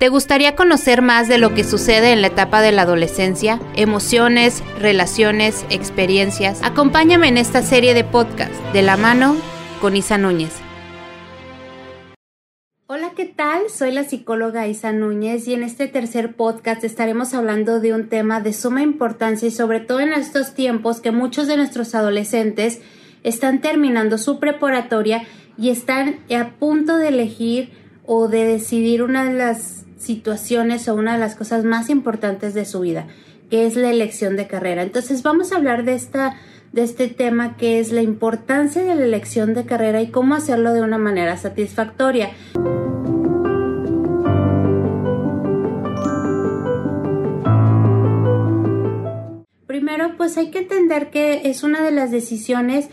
¿Te gustaría conocer más de lo que sucede en la etapa de la adolescencia? Emociones, relaciones, experiencias. Acompáñame en esta serie de podcast de la mano con Isa Núñez. Hola, ¿qué tal? Soy la psicóloga Isa Núñez y en este tercer podcast estaremos hablando de un tema de suma importancia y sobre todo en estos tiempos que muchos de nuestros adolescentes están terminando su preparatoria y están a punto de elegir o de decidir una de las situaciones o una de las cosas más importantes de su vida, que es la elección de carrera. Entonces vamos a hablar de esta de este tema que es la importancia de la elección de carrera y cómo hacerlo de una manera satisfactoria. Primero, pues hay que entender que es una de las decisiones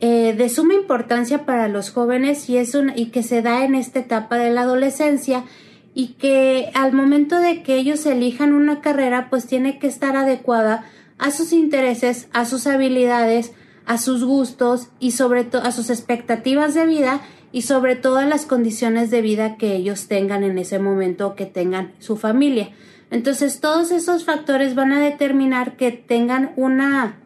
eh, de suma importancia para los jóvenes y, es y que se da en esta etapa de la adolescencia y que al momento de que ellos elijan una carrera pues tiene que estar adecuada a sus intereses, a sus habilidades, a sus gustos y sobre todo a sus expectativas de vida y sobre todo a las condiciones de vida que ellos tengan en ese momento o que tengan su familia. Entonces todos esos factores van a determinar que tengan una,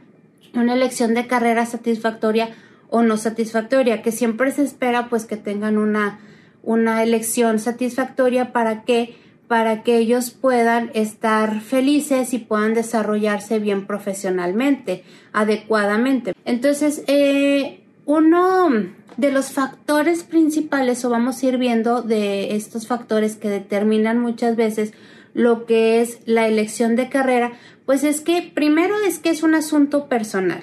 una elección de carrera satisfactoria o no satisfactoria, que siempre se espera pues que tengan una una elección satisfactoria para que para que ellos puedan estar felices y puedan desarrollarse bien profesionalmente, adecuadamente. Entonces, eh, uno de los factores principales, o vamos a ir viendo de estos factores que determinan muchas veces lo que es la elección de carrera, pues es que primero es que es un asunto personal,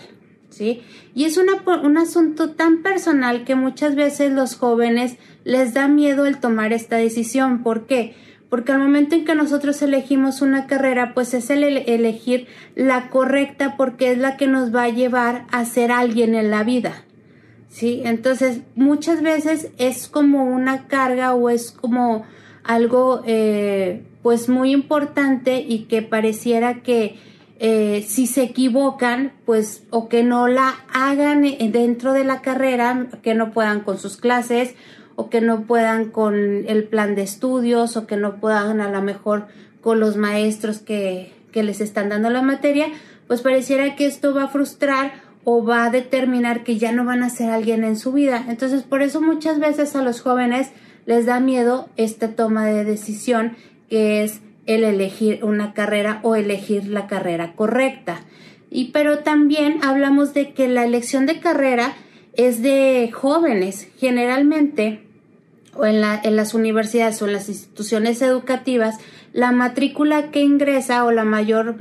¿sí? Y es un asunto tan personal que muchas veces los jóvenes les da miedo el tomar esta decisión. ¿Por qué? Porque al momento en que nosotros elegimos una carrera, pues es el elegir la correcta porque es la que nos va a llevar a ser alguien en la vida. ¿Sí? Entonces, muchas veces es como una carga o es como algo, eh, pues muy importante y que pareciera que eh, si se equivocan, pues o que no la hagan dentro de la carrera, que no puedan con sus clases o que no puedan con el plan de estudios o que no puedan a lo mejor con los maestros que, que les están dando la materia, pues pareciera que esto va a frustrar o va a determinar que ya no van a ser alguien en su vida. Entonces, por eso muchas veces a los jóvenes les da miedo esta toma de decisión que es el elegir una carrera o elegir la carrera correcta. Y pero también hablamos de que la elección de carrera es de jóvenes. Generalmente, o en, la, en las universidades o en las instituciones educativas, la matrícula que ingresa o la mayor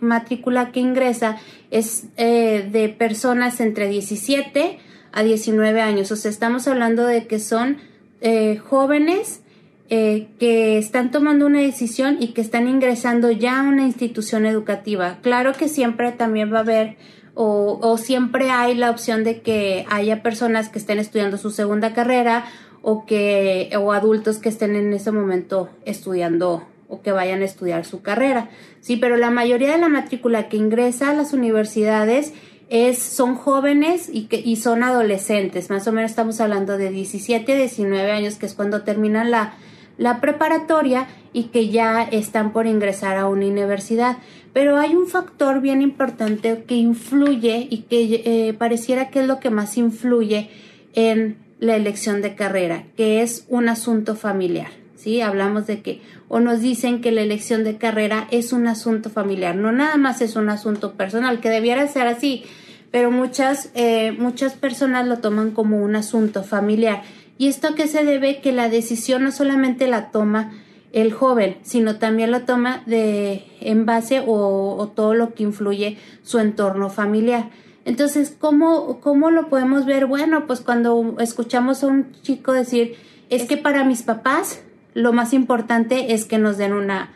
matrícula que ingresa es eh, de personas entre 17 a 19 años. O sea, estamos hablando de que son eh, jóvenes eh, que están tomando una decisión y que están ingresando ya a una institución educativa. Claro que siempre también va a haber o, o, siempre hay la opción de que haya personas que estén estudiando su segunda carrera o que o adultos que estén en ese momento estudiando o que vayan a estudiar su carrera. Sí, pero la mayoría de la matrícula que ingresa a las universidades es, son jóvenes y, que, y son adolescentes, más o menos estamos hablando de 17, 19 años, que es cuando terminan la, la preparatoria y que ya están por ingresar a una universidad. Pero hay un factor bien importante que influye y que eh, pareciera que es lo que más influye en la elección de carrera, que es un asunto familiar. ¿sí? Hablamos de que, o nos dicen que la elección de carrera es un asunto familiar, no nada más es un asunto personal, que debiera ser así, pero muchas, eh, muchas personas lo toman como un asunto familiar. ¿Y esto que se debe? Que la decisión no solamente la toma el joven, sino también lo toma de en base o, todo lo que influye su entorno familiar. Entonces, ¿cómo, ¿cómo lo podemos ver? Bueno, pues cuando escuchamos a un chico decir, es que para mis papás lo más importante es que nos den una,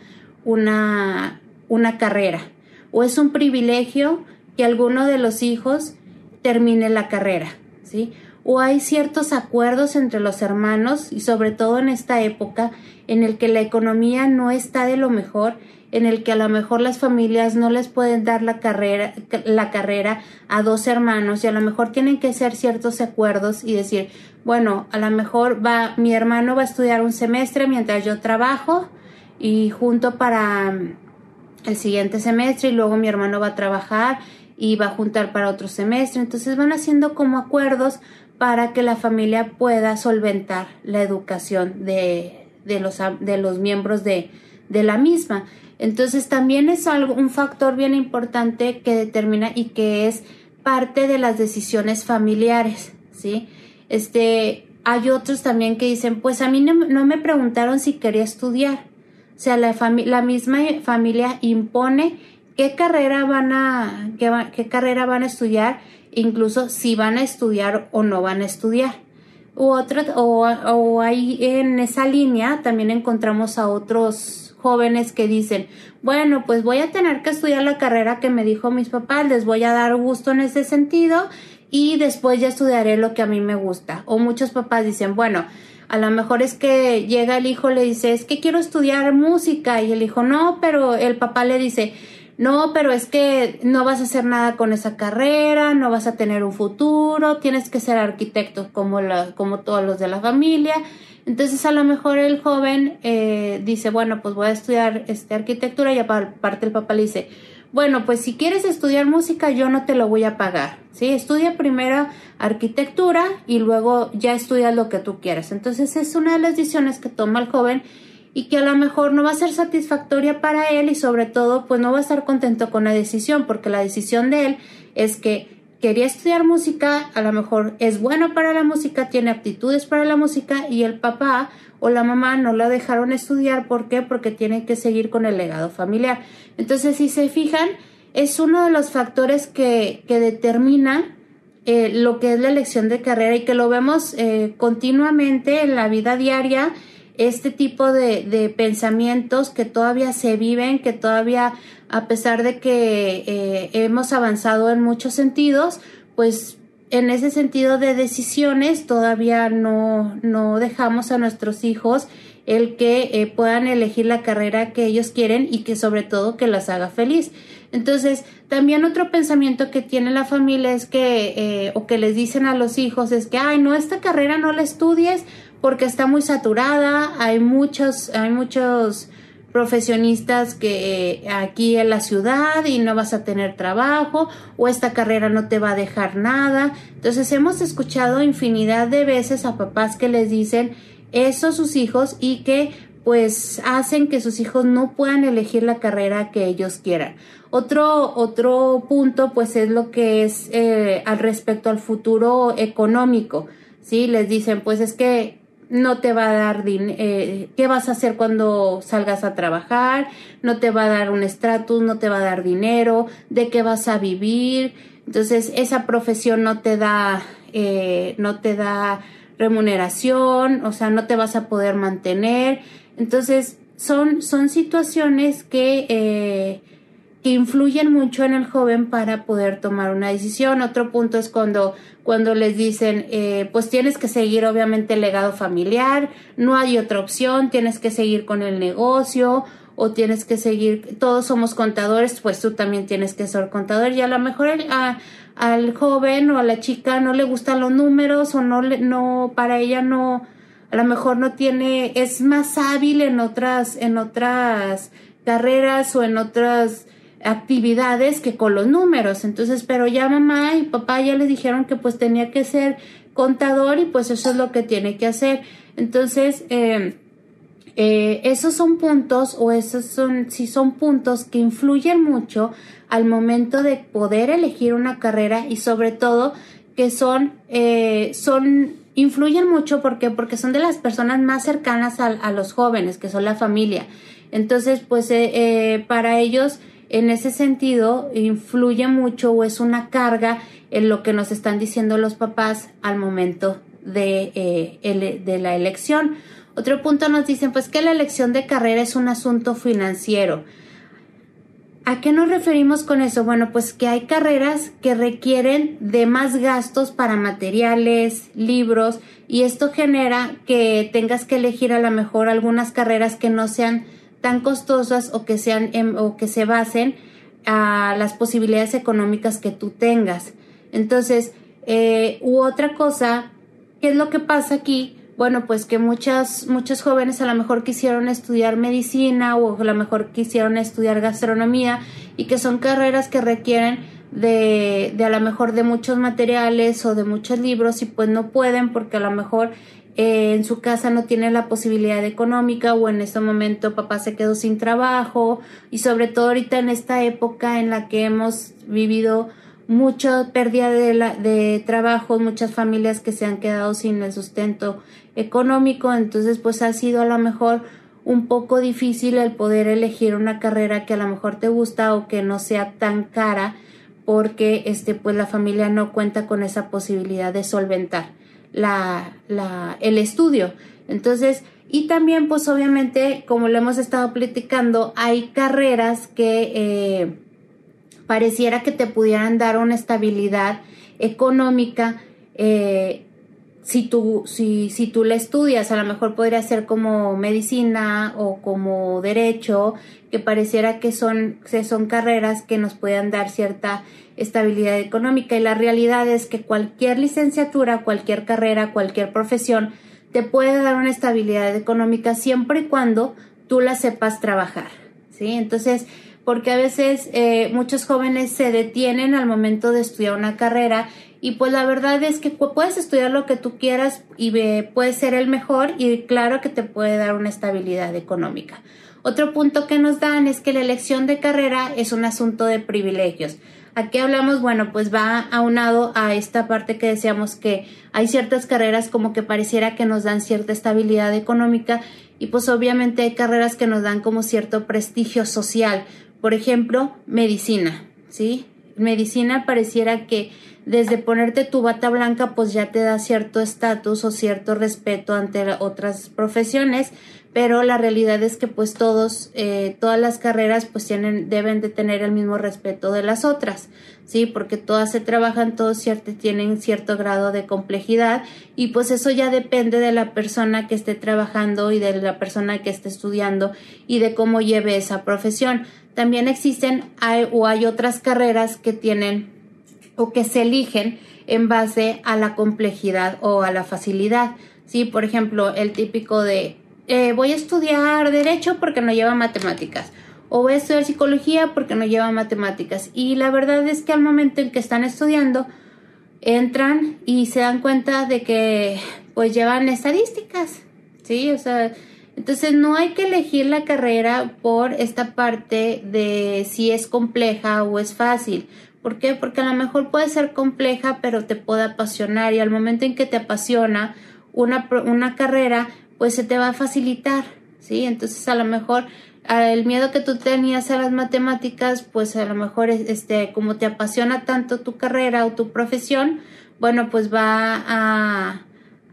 una, una carrera. O es un privilegio que alguno de los hijos termine la carrera, ¿sí? o hay ciertos acuerdos entre los hermanos y sobre todo en esta época en el que la economía no está de lo mejor, en el que a lo mejor las familias no les pueden dar la carrera, la carrera a dos hermanos y a lo mejor tienen que hacer ciertos acuerdos y decir, bueno, a lo mejor va, mi hermano va a estudiar un semestre mientras yo trabajo, y junto para mm, el siguiente semestre y luego mi hermano va a trabajar y va a juntar para otro semestre. Entonces van haciendo como acuerdos para que la familia pueda solventar la educación de, de, los, de los miembros de, de la misma. Entonces también es algo, un factor bien importante que determina y que es parte de las decisiones familiares, ¿sí? Este, hay otros también que dicen, pues a mí no, me preguntaron si quería estudiar. O sea, la, la misma familia impone qué carrera van a, qué, carrera van a estudiar, incluso si van a estudiar o no van a estudiar. O, o ahí en esa línea también encontramos a otros jóvenes que dicen, bueno, pues voy a tener que estudiar la carrera que me dijo mis papás, les voy a dar gusto en ese sentido y después ya estudiaré lo que a mí me gusta. O muchos papás dicen, bueno, a lo mejor es que llega el hijo, le dice, es que quiero estudiar música y el hijo, no, pero el papá le dice, no, pero es que no vas a hacer nada con esa carrera, no vas a tener un futuro, tienes que ser arquitecto como, la, como todos los de la familia. Entonces a lo mejor el joven eh, dice, bueno, pues voy a estudiar este, arquitectura y aparte el papá le dice, bueno, pues si quieres estudiar música yo no te lo voy a pagar, ¿sí? Estudia primero arquitectura y luego ya estudias lo que tú quieras. Entonces es una de las decisiones que toma el joven y que a lo mejor no va a ser satisfactoria para él y sobre todo pues no va a estar contento con la decisión porque la decisión de él es que quería estudiar música, a lo mejor es bueno para la música, tiene aptitudes para la música y el papá o la mamá no la dejaron estudiar. ¿Por qué? Porque tiene que seguir con el legado familiar. Entonces, si se fijan, es uno de los factores que, que determina eh, lo que es la elección de carrera y que lo vemos eh, continuamente en la vida diaria este tipo de, de, pensamientos que todavía se viven, que todavía, a pesar de que eh, hemos avanzado en muchos sentidos, pues en ese sentido de decisiones todavía no, no dejamos a nuestros hijos el que eh, puedan elegir la carrera que ellos quieren y que sobre todo que las haga feliz. Entonces, también otro pensamiento que tiene la familia es que, eh, o que les dicen a los hijos es que, ay, no, esta carrera no la estudies porque está muy saturada, hay muchos, hay muchos profesionistas que eh, aquí en la ciudad y no vas a tener trabajo o esta carrera no te va a dejar nada. Entonces hemos escuchado infinidad de veces a papás que les dicen eso a sus hijos y que pues hacen que sus hijos no puedan elegir la carrera que ellos quieran. Otro, otro punto pues es lo que es eh, al respecto al futuro económico. ¿sí? Les dicen, pues es que no te va a dar eh, qué vas a hacer cuando salgas a trabajar, no te va a dar un estatus, no te va a dar dinero, de qué vas a vivir. Entonces, esa profesión no te da, eh, no te da remuneración, o sea, no te vas a poder mantener. Entonces, son, son situaciones que, eh, que influyen mucho en el joven para poder tomar una decisión. Otro punto es cuando, cuando les dicen, eh, pues tienes que seguir obviamente el legado familiar, no hay otra opción, tienes que seguir con el negocio o tienes que seguir, todos somos contadores, pues tú también tienes que ser contador y a lo mejor al joven o a la chica no le gustan los números o no, no, para ella no, a lo mejor no tiene, es más hábil en otras, en otras carreras o en otras actividades que con los números. Entonces, pero ya mamá y papá ya le dijeron que pues tenía que ser contador y pues eso es lo que tiene que hacer. Entonces, eh, eh, esos son puntos o esos son, si son puntos que influyen mucho al momento de poder elegir una carrera y sobre todo que son, eh, son, influyen mucho porque, porque son de las personas más cercanas a, a los jóvenes, que son la familia. Entonces, pues para ellos en ese sentido influye mucho o es una carga en lo que nos están diciendo los papás al momento de, eh, de la elección. Otro punto nos dicen pues que la elección de carrera es un asunto financiero. ¿A qué nos referimos con eso? Bueno, pues que hay carreras que requieren de más gastos para materiales, libros, y esto genera que tengas que elegir a lo mejor algunas carreras que no sean tan costosas o que sean em, o que se basen a las posibilidades económicas que tú tengas. Entonces, eh, u otra cosa, ¿qué es lo que pasa aquí? bueno, pues que muchas, muchos jóvenes a lo mejor quisieron estudiar medicina o a lo mejor quisieron estudiar gastronomía y que son carreras que requieren de, de a lo mejor de muchos materiales o de muchos libros y pues no pueden porque a lo mejor eh, en su casa no tiene la posibilidad económica o en este momento papá se quedó sin trabajo y sobre todo ahorita en esta época en la que hemos vivido mucha pérdida de, la, de trabajo, muchas familias que se han quedado sin el sustento económico, entonces pues ha sido a lo mejor un poco difícil el poder elegir una carrera que a lo mejor te gusta o que no sea tan cara porque este pues la familia no cuenta con esa posibilidad de solventar la, la, el estudio. Entonces, y también, pues obviamente, como lo hemos estado platicando, hay carreras que eh, pareciera que te pudieran dar una estabilidad económica. Eh, si tú, si, si tú la estudias, a lo mejor podría ser como medicina o como derecho, que pareciera que son, que son carreras que nos puedan dar cierta estabilidad económica y la realidad es que cualquier licenciatura, cualquier carrera, cualquier profesión te puede dar una estabilidad económica siempre y cuando tú la sepas trabajar, ¿sí? Entonces, porque a veces eh, muchos jóvenes se detienen al momento de estudiar una carrera y pues la verdad es que puedes estudiar lo que tú quieras y puedes ser el mejor y claro que te puede dar una estabilidad económica. Otro punto que nos dan es que la elección de carrera es un asunto de privilegios. Aquí hablamos, bueno, pues va aunado a esta parte que decíamos que hay ciertas carreras como que pareciera que nos dan cierta estabilidad económica y pues obviamente hay carreras que nos dan como cierto prestigio social. Por ejemplo, medicina, ¿sí? Medicina pareciera que desde ponerte tu bata blanca pues ya te da cierto estatus o cierto respeto ante otras profesiones pero la realidad es que pues todos eh, todas las carreras pues tienen deben de tener el mismo respeto de las otras sí porque todas se trabajan todos cierto tienen cierto grado de complejidad y pues eso ya depende de la persona que esté trabajando y de la persona que esté estudiando y de cómo lleve esa profesión. También existen hay, o hay otras carreras que tienen o que se eligen en base a la complejidad o a la facilidad sí por ejemplo el típico de eh, voy a estudiar derecho porque no lleva matemáticas o voy a estudiar psicología porque no lleva matemáticas. Y la verdad es que al momento en que están estudiando, entran y se dan cuenta de que pues llevan estadísticas, ¿sí? O sea, entonces no hay que elegir la carrera por esta parte de si es compleja o es fácil. ¿Por qué? Porque a lo mejor puede ser compleja, pero te puede apasionar y al momento en que te apasiona una, una carrera, pues se te va a facilitar, ¿sí? Entonces a lo mejor el miedo que tú tenías a las matemáticas, pues a lo mejor este como te apasiona tanto tu carrera o tu profesión, bueno, pues va a,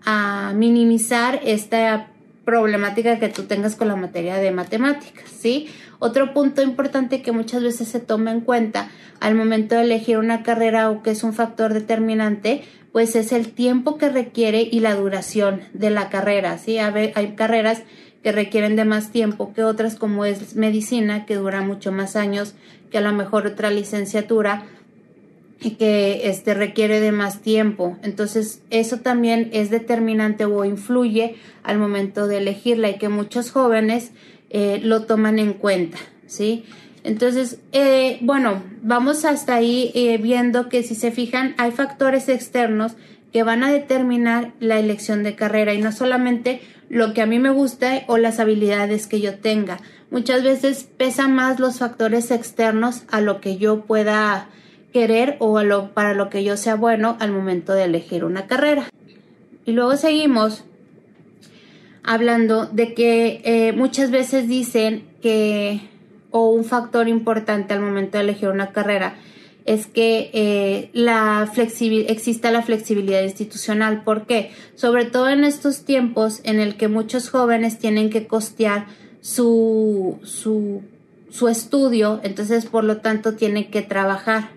a minimizar esta problemática que tú tengas con la materia de matemáticas, ¿sí? Otro punto importante que muchas veces se toma en cuenta al momento de elegir una carrera o que es un factor determinante, pues es el tiempo que requiere y la duración de la carrera, ¿sí? Hay carreras que requieren de más tiempo que otras como es medicina, que dura mucho más años que a lo mejor otra licenciatura y que este requiere de más tiempo. Entonces, eso también es determinante o influye al momento de elegirla y que muchos jóvenes eh, lo toman en cuenta, ¿sí? Entonces, eh, bueno, vamos hasta ahí eh, viendo que si se fijan, hay factores externos que van a determinar la elección de carrera y no solamente lo que a mí me gusta o las habilidades que yo tenga. Muchas veces pesan más los factores externos a lo que yo pueda querer o lo, para lo que yo sea bueno al momento de elegir una carrera. Y luego seguimos hablando de que eh, muchas veces dicen que, o un factor importante al momento de elegir una carrera, es que eh, la exista la flexibilidad institucional. ¿Por qué? Sobre todo en estos tiempos en el que muchos jóvenes tienen que costear su, su, su estudio, entonces por lo tanto tienen que trabajar.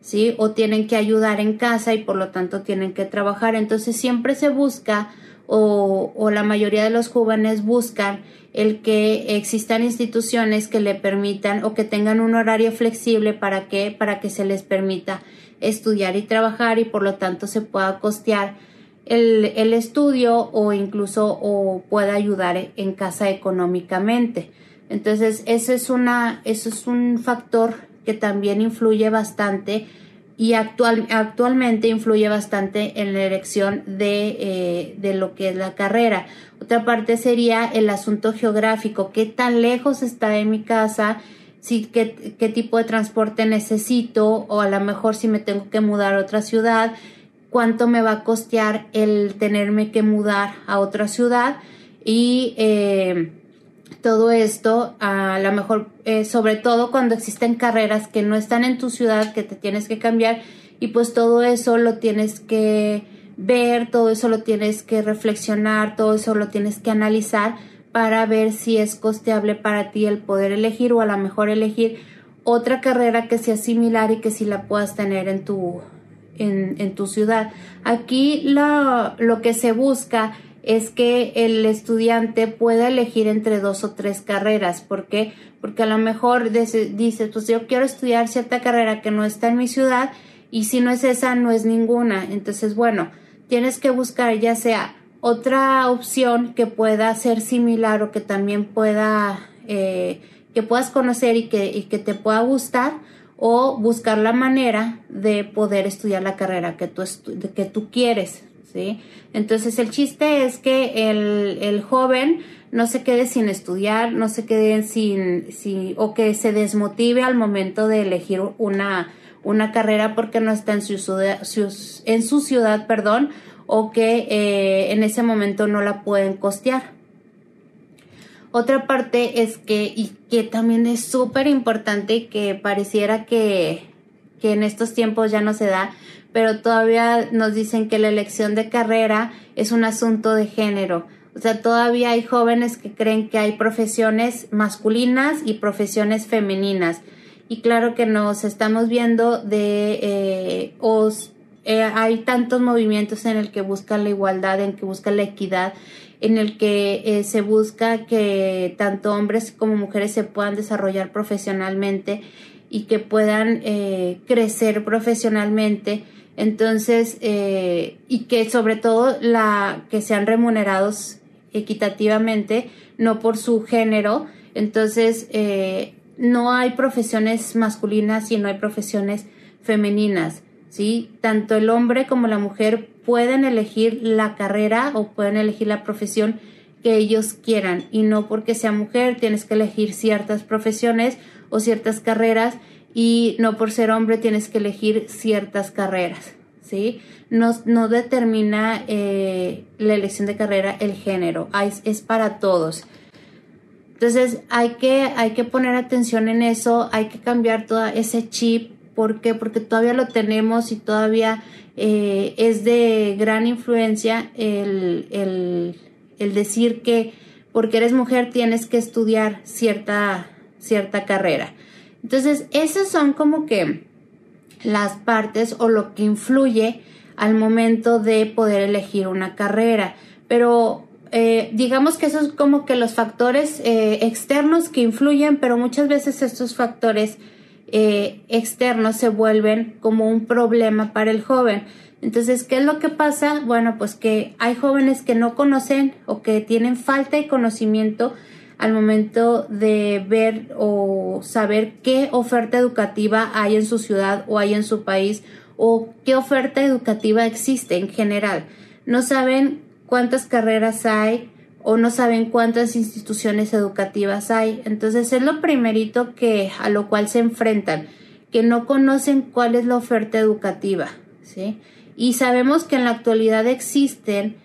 ¿Sí? O tienen que ayudar en casa y por lo tanto tienen que trabajar. Entonces siempre se busca o, o la mayoría de los jóvenes buscan el que existan instituciones que le permitan o que tengan un horario flexible para que para que se les permita estudiar y trabajar y por lo tanto se pueda costear el, el estudio o incluso o pueda ayudar en casa económicamente. Entonces, eso es una, eso es un factor que también influye bastante y actual, actualmente influye bastante en la elección de, eh, de, lo que es la carrera. Otra parte sería el asunto geográfico, qué tan lejos está de mi casa, si, qué, qué tipo de transporte necesito o a lo mejor si me tengo que mudar a otra ciudad, cuánto me va a costear el tenerme que mudar a otra ciudad y eh, todo esto, a lo mejor, eh, sobre todo cuando existen carreras que no están en tu ciudad, que te tienes que cambiar, y pues todo eso lo tienes que ver, todo eso lo tienes que reflexionar, todo eso lo tienes que analizar para ver si es costeable para ti el poder elegir o a lo mejor elegir otra carrera que sea similar y que si la puedas tener en tu, en, en tu ciudad. Aquí lo, lo que se busca es que el estudiante pueda elegir entre dos o tres carreras. ¿Por qué? Porque a lo mejor dice, pues yo quiero estudiar cierta carrera que no está en mi ciudad y si no es esa, no es ninguna. Entonces, bueno, tienes que buscar ya sea otra opción que pueda ser similar o que también pueda, eh, que puedas conocer y que, y que te pueda gustar o buscar la manera de poder estudiar la carrera que tú, que tú quieres. Entonces el chiste es que el, el joven no se quede sin estudiar, no se quede sin, sin, o que se desmotive al momento de elegir una, una carrera porque no está en su, en su ciudad, perdón, o que eh, en ese momento no la pueden costear. Otra parte es que, y que también es súper importante y que pareciera que, que en estos tiempos ya no se da, pero todavía nos dicen que la elección de carrera es un asunto de género. O sea, todavía hay jóvenes que creen que hay profesiones masculinas y profesiones femeninas. Y claro que nos estamos viendo de, eh, os, eh, hay tantos movimientos en el que buscan la igualdad, en que buscan la equidad, en el que eh, se busca que tanto hombres como mujeres se puedan desarrollar profesionalmente y que puedan crecer profesionalmente entonces, eh, y que sobre todo la, que sean remunerados equitativamente, no por su género. Entonces, eh, no hay profesiones masculinas y no hay profesiones femeninas. ¿sí? Tanto el hombre como la mujer pueden elegir la carrera o pueden elegir la profesión que ellos quieran y no porque sea mujer tienes que elegir ciertas profesiones o ciertas carreras y no por ser hombre tienes que elegir ciertas carreras, ¿sí? No, no determina eh, la elección de carrera el género, es para todos. Entonces hay que, hay que poner atención en eso, hay que cambiar todo ese chip. ¿Por qué? Porque todavía lo tenemos y todavía eh, es de gran influencia el, el, el decir que porque eres mujer tienes que estudiar cierta, cierta carrera. Entonces, esas son como que las partes o lo que influye al momento de poder elegir una carrera. Pero eh, digamos que esos son como que los factores eh, externos que influyen, pero muchas veces estos factores eh, externos se vuelven como un problema para el joven. Entonces, ¿qué es lo que pasa? Bueno, pues que hay jóvenes que no conocen o que tienen falta de conocimiento al momento de ver o saber qué oferta educativa hay en su ciudad o hay en su país o qué oferta educativa existe en general. No saben cuántas carreras hay o no saben cuántas instituciones educativas hay. Entonces es lo primerito que a lo cual se enfrentan, que no conocen cuál es la oferta educativa, ¿sí? Y sabemos que en la actualidad existen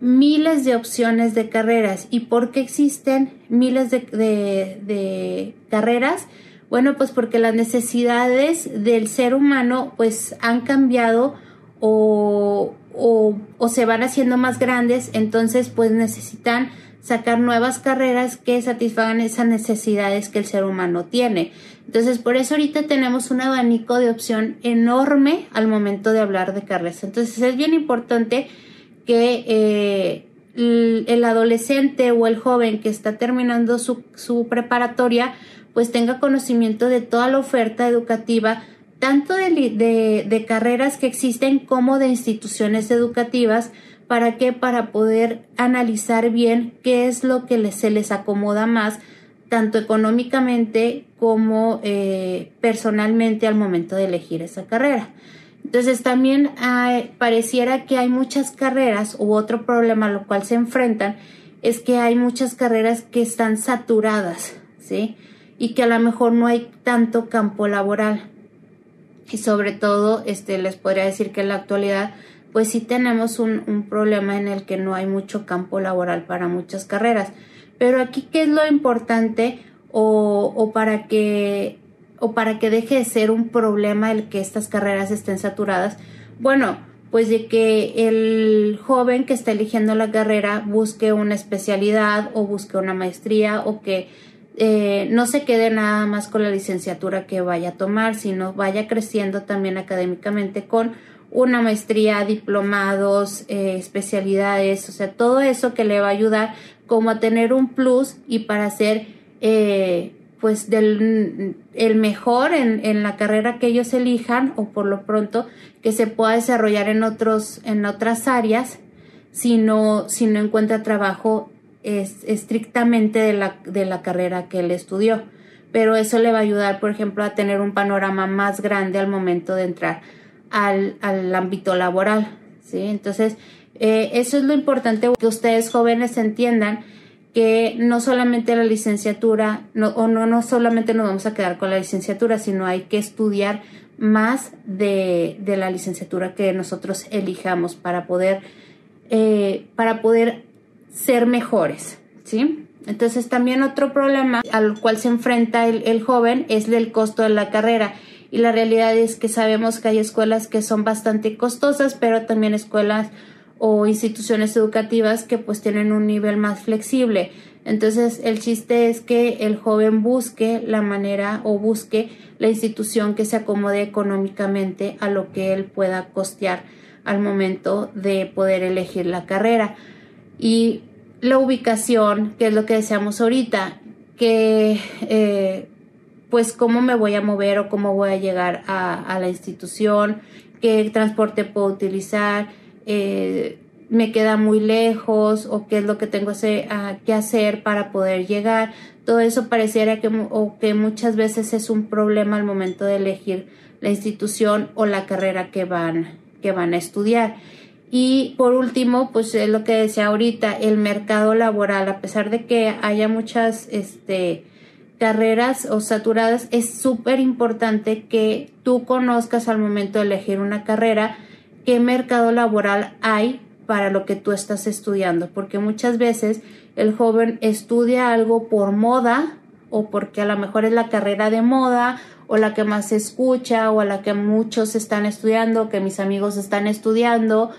miles de opciones de carreras. ¿Y por qué existen miles de, carreras? Bueno, pues porque las necesidades del ser humano pues han cambiado o, o, se van haciendo más grandes, entonces pues necesitan sacar nuevas carreras que satisfagan esas necesidades que el ser humano tiene. Entonces, por eso ahorita tenemos un abanico de opción enorme al momento de hablar de carreras. Entonces, es bien importante que eh, el adolescente o el joven que está terminando su, su preparatoria pues tenga conocimiento de toda la oferta educativa tanto de, de, carreras que existen como de instituciones educativas. ¿Para qué? Para poder analizar bien qué es lo que se les acomoda más, tanto económicamente como eh, personalmente al momento de elegir esa carrera. Entonces también pareciera que hay muchas carreras u otro problema a lo cual se enfrentan es que hay muchas carreras que están saturadas, ¿sí? Y que a lo mejor no hay tanto campo laboral. Y sobre todo, este, les podría decir que en la actualidad, pues sí tenemos un, un problema en el que no hay mucho campo laboral para muchas carreras. Pero aquí, ¿qué es lo importante? O, o para que o para que deje de ser un problema el que estas carreras estén saturadas? Bueno, pues de que el joven que está eligiendo la carrera busque una especialidad o busque una maestría o que eh, no se quede nada más con la licenciatura que vaya a tomar, sino vaya creciendo también académicamente con una maestría, diplomados, eh, especialidades, o sea, todo eso que le va a ayudar como a tener un plus y para ser eh, pues del el mejor en, en, la carrera que ellos elijan o por lo pronto que se pueda desarrollar en otros en otras áreas si no si no encuentra trabajo es, estrictamente de la, de la carrera que él estudió. Pero eso le va a ayudar por ejemplo a tener un panorama más grande al momento de entrar al, al ámbito laboral sí entonces eh, eso es lo importante que ustedes jóvenes entiendan que no solamente la licenciatura, no, o no, no solamente nos vamos a quedar con la licenciatura, sino hay que estudiar más de, de la licenciatura que nosotros elijamos para poder, eh, para poder ser mejores, ¿sí? Entonces también otro problema al cual se enfrenta el, el joven es el costo de la carrera y la realidad es que sabemos que hay escuelas que son bastante costosas, pero también escuelas o instituciones educativas que pues tienen un nivel más flexible. Entonces el chiste es que el joven busque la manera o busque la institución que se acomode económicamente a lo que él pueda costear al momento de poder elegir la carrera. Y la ubicación, que es lo que deseamos ahorita, que eh, pues cómo me voy a mover o cómo voy a llegar a, a la institución, qué transporte puedo utilizar, eh, me queda muy lejos o qué es lo que tengo que hacer para poder llegar. Todo eso pareciera que, o que muchas veces es un problema al momento de elegir la institución o la carrera que van, que van a estudiar. Y por último, pues es lo que decía ahorita, el mercado laboral, a pesar de que haya muchas este, carreras o saturadas, es súper importante que tú conozcas al momento de elegir una carrera qué mercado laboral hay para lo que tú estás estudiando, porque muchas veces el joven estudia algo por moda o porque a lo mejor es la carrera de moda o la que más se escucha o a la que muchos están estudiando, que mis amigos están estudiando.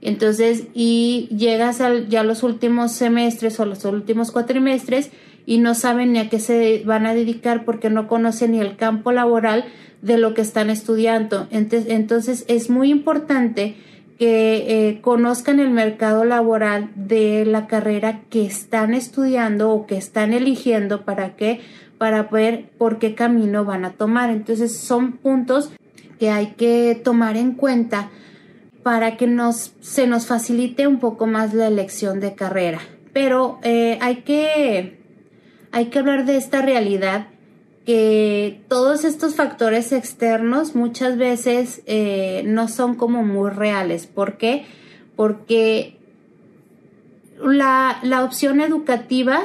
Entonces, y llegas al, ya los últimos semestres o los últimos cuatrimestres y no saben ni a qué se van a dedicar porque no conocen ni el campo laboral de lo que están estudiando. Entonces, es muy importante que eh, conozcan el mercado laboral de la carrera que están estudiando o que están eligiendo para qué, para ver por qué camino van a tomar. Entonces, son puntos que hay que tomar en cuenta para que nos, se nos facilite un poco más la elección de carrera. Pero eh, hay, que, hay que hablar de esta realidad que todos estos factores externos muchas veces eh, no son como muy reales. ¿Por qué? Porque la, la opción educativa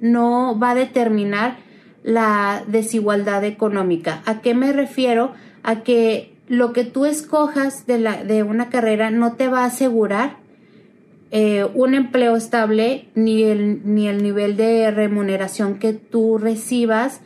no va a determinar la desigualdad económica. ¿A qué me refiero? A que lo que tú escojas de, la, de una carrera no te va a asegurar eh, un empleo estable ni el, ni el nivel de remuneración que tú recibas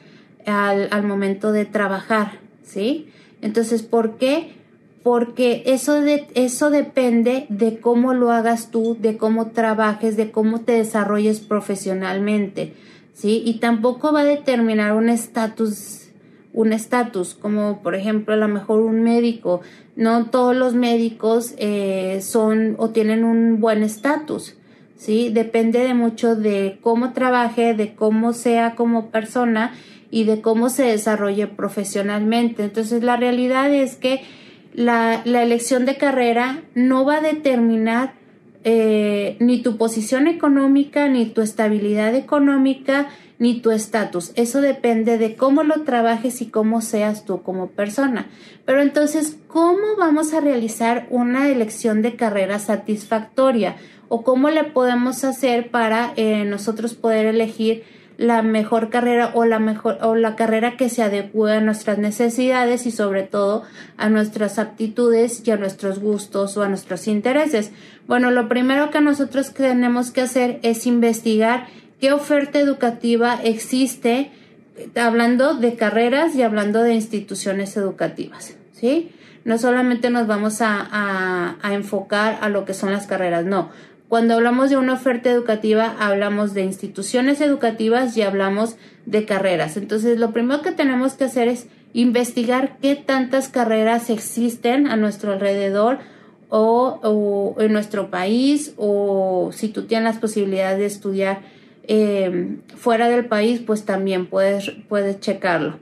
al, al momento de trabajar, ¿sí? Entonces, ¿por qué? Porque eso, de, eso depende de cómo lo hagas tú, de cómo trabajes, de cómo te desarrolles profesionalmente, ¿sí? Y tampoco va a determinar un estatus un estatus, como por ejemplo a lo mejor un médico. No todos los médicos eh, son o tienen un buen estatus, ¿sí? Depende de mucho de cómo trabaje, de cómo sea como persona y de cómo se desarrolle profesionalmente. Entonces, la realidad es que la, la elección de carrera no va a determinar eh, ni tu posición económica, ni tu estabilidad económica, ni tu estatus. Eso depende de cómo lo trabajes y cómo seas tú como persona. Pero entonces, ¿cómo vamos a realizar una elección de carrera satisfactoria? ¿O cómo le podemos hacer para eh, nosotros poder elegir la mejor carrera o la mejor o la carrera que se adecue a nuestras necesidades y sobre todo a nuestras aptitudes y a nuestros gustos o a nuestros intereses. Bueno, lo primero que nosotros tenemos que hacer es investigar qué oferta educativa existe hablando de carreras y hablando de instituciones educativas, ¿sí? No solamente nos vamos a, a, a enfocar a lo que son las carreras, no, cuando hablamos de una oferta educativa, hablamos de instituciones educativas y hablamos de carreras. Entonces, lo primero que tenemos que hacer es investigar qué tantas carreras existen a nuestro alrededor o, en nuestro país o si tú tienes las posibilidades de estudiar eh, fuera del país, pues también puedes, puedes checarlo.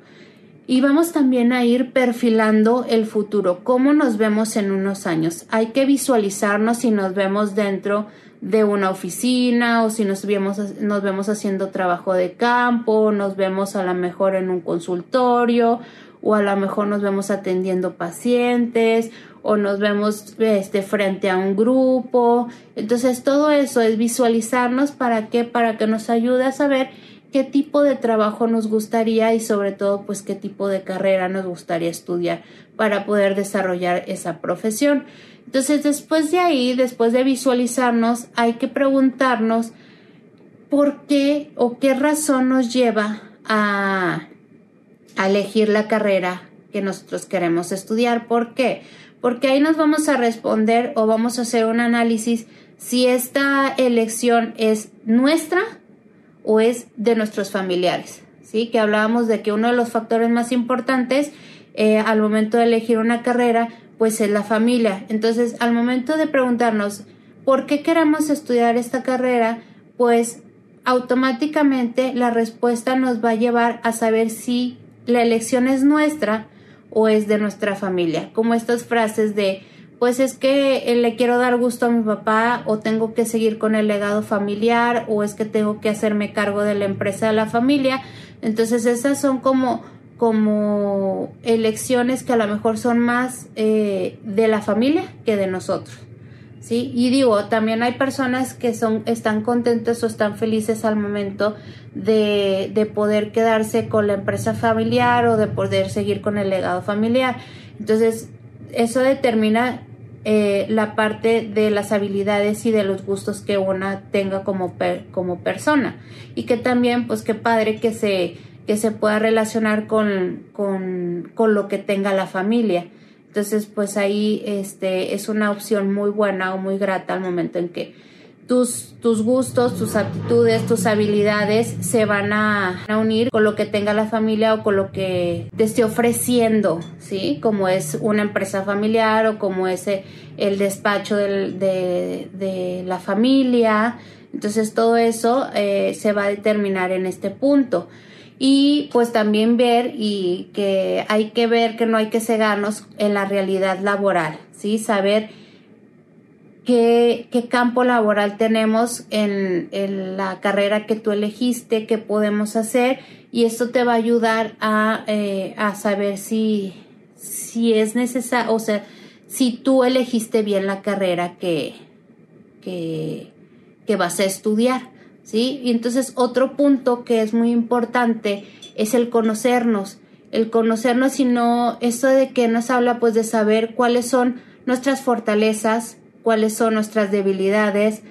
Y vamos también a ir perfilando el futuro, cómo nos vemos en unos años. Hay que visualizarnos si nos vemos dentro de una oficina o si nos vemos, nos vemos haciendo trabajo de campo, nos vemos a lo mejor en un consultorio o a lo mejor nos vemos atendiendo pacientes o nos vemos este, frente a un grupo. Entonces todo eso es visualizarnos para qué, para que nos ayude a saber qué tipo de trabajo nos gustaría y sobre todo pues qué tipo de carrera nos gustaría estudiar para poder desarrollar esa profesión. Entonces después de ahí, después de visualizarnos, hay que preguntarnos por qué o qué razón nos lleva a, a elegir la carrera que nosotros queremos estudiar. ¿Por qué? Porque ahí nos vamos a responder o vamos a hacer un análisis si esta elección es nuestra o es de nuestros familiares. ¿sí? Que hablábamos de que uno de los factores más importantes eh, al momento de elegir una carrera, pues es la familia. Entonces, al momento de preguntarnos por qué queremos estudiar esta carrera, pues automáticamente la respuesta nos va a llevar a saber si la elección es nuestra o es de nuestra familia. Como estas frases de pues es que eh, le quiero dar gusto a mi papá o tengo que seguir con el legado familiar o es que tengo que hacerme cargo de la empresa de la familia. Entonces esas son como, como elecciones que a lo mejor son más eh, de la familia que de nosotros. ¿sí? Y digo, también hay personas que son, están contentos o están felices al momento de, de poder quedarse con la empresa familiar o de poder seguir con el legado familiar. Entonces, eso determina eh, la parte de las habilidades y de los gustos que una tenga como, como persona. Y que también, pues qué padre que se, que se pueda relacionar con, con, con lo que tenga la familia. Entonces, pues ahí este, es una opción muy buena o muy grata al momento en que tus, tus gustos, tus aptitudes, tus habilidades se van a, unir con lo que tenga la familia o con lo que te esté ofreciendo, ¿sí? Como es una empresa familiar o como es el despacho de, la familia. Entonces todo eso eh, se va a determinar en este punto. Y pues también ver y que hay que ver que no hay que cegarnos en la realidad laboral, ¿sí? Saber qué, campo laboral tenemos en, la carrera que tú elegiste, qué podemos hacer y esto te va a ayudar a, eh, saber si, si es necesario, o sea, si tú elegiste bien la carrera que, que, que vas a estudiar, ¿sí? Y entonces otro punto que es muy importante es el conocernos, el conocernos y no, esto de que nos habla pues de saber cuáles son nuestras fortalezas, cuáles son nuestras debilidades,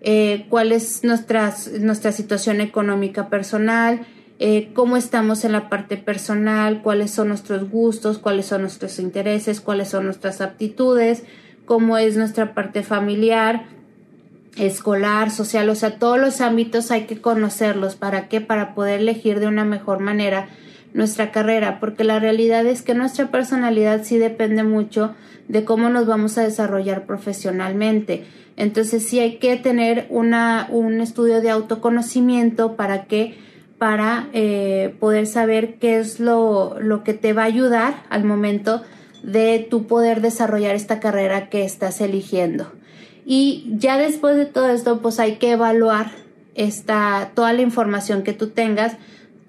eh, cuál es nuestra situación económica personal, eh, cómo estamos en la parte personal, cuáles son nuestros gustos, cuáles son nuestros intereses, cuáles son nuestras aptitudes, cómo es nuestra parte familiar, escolar, social, o sea, todos los ámbitos hay que conocerlos. ¿Para qué? Para poder elegir de una mejor manera nuestra carrera, porque la realidad es que nuestra personalidad sí depende mucho de cómo nos vamos a desarrollar profesionalmente. Entonces sí hay que tener una, un estudio de autoconocimiento para que para eh, poder saber qué es lo, lo que te va a ayudar al momento de tu poder desarrollar esta carrera que estás eligiendo. Y ya después de todo esto, pues hay que evaluar esta, toda la información que tú tengas,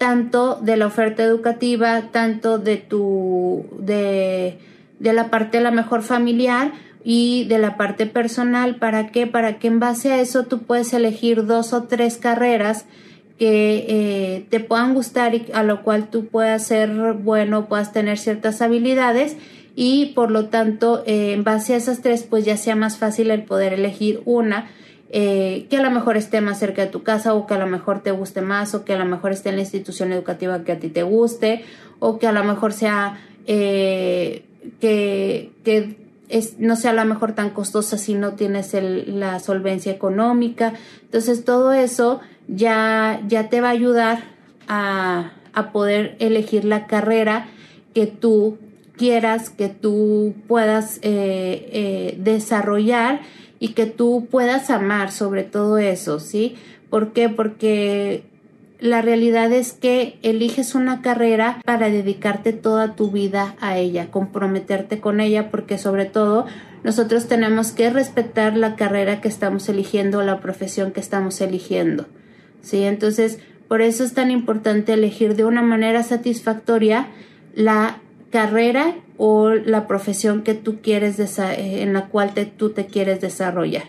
tanto de la oferta educativa, tanto de tu, de, de la parte de la mejor familiar y de la parte personal. ¿Para qué? Para que en base a eso tú puedes elegir dos o tres carreras que eh, te puedan gustar y a lo cual tú puedas ser bueno, puedas tener ciertas habilidades y por lo tanto eh, en base a esas tres pues ya sea más fácil el poder elegir una eh, que a lo mejor esté más cerca de tu casa o que a lo mejor te guste más o que a lo mejor esté en la institución educativa que a ti te guste o que a lo mejor sea eh, que, que es, no sea a lo mejor tan costosa si no tienes el, la solvencia económica. Entonces todo eso ya, ya te va a ayudar a, a poder elegir la carrera que tú quieras, que tú puedas eh, desarrollar y que tú puedas amar sobre todo eso, ¿sí? ¿Por qué? Porque la realidad es que eliges una carrera para dedicarte toda tu vida a ella, comprometerte con ella, porque sobre todo nosotros tenemos que respetar la carrera que estamos eligiendo, la profesión que estamos eligiendo. ¿Sí? Entonces, por eso es tan importante elegir de una manera satisfactoria la carrera o la profesión que tú quieres eh, en la cual tú te quieres desarrollar.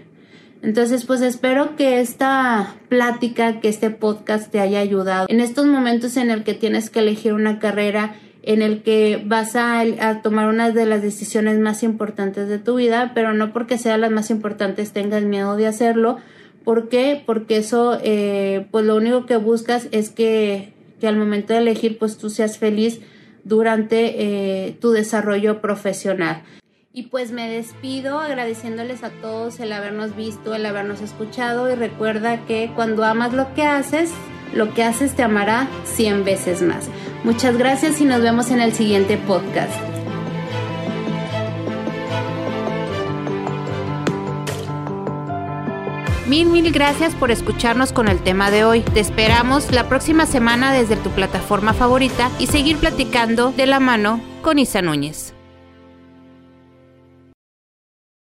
Entonces, pues espero que esta plática, que este podcast te haya ayudado en estos momentos en el que tienes que elegir una carrera, en el que vas a, tomar una de las decisiones más importantes de tu vida, pero no porque sean las más importantes tengas miedo de hacerlo. ¿Por qué? Porque eso, eh, pues lo único que buscas es que, que al momento de elegir, pues tú seas feliz durante eh, tu desarrollo profesional. Y pues me despido agradeciéndoles a todos el habernos visto, el habernos escuchado y recuerda que cuando amas lo que haces, lo que haces te amará 100 veces más. Muchas gracias y nos vemos en el siguiente podcast. Mil, mil gracias por escucharnos con el tema de hoy. Te esperamos la próxima semana desde tu plataforma favorita y seguir platicando de la mano con Isa Núñez.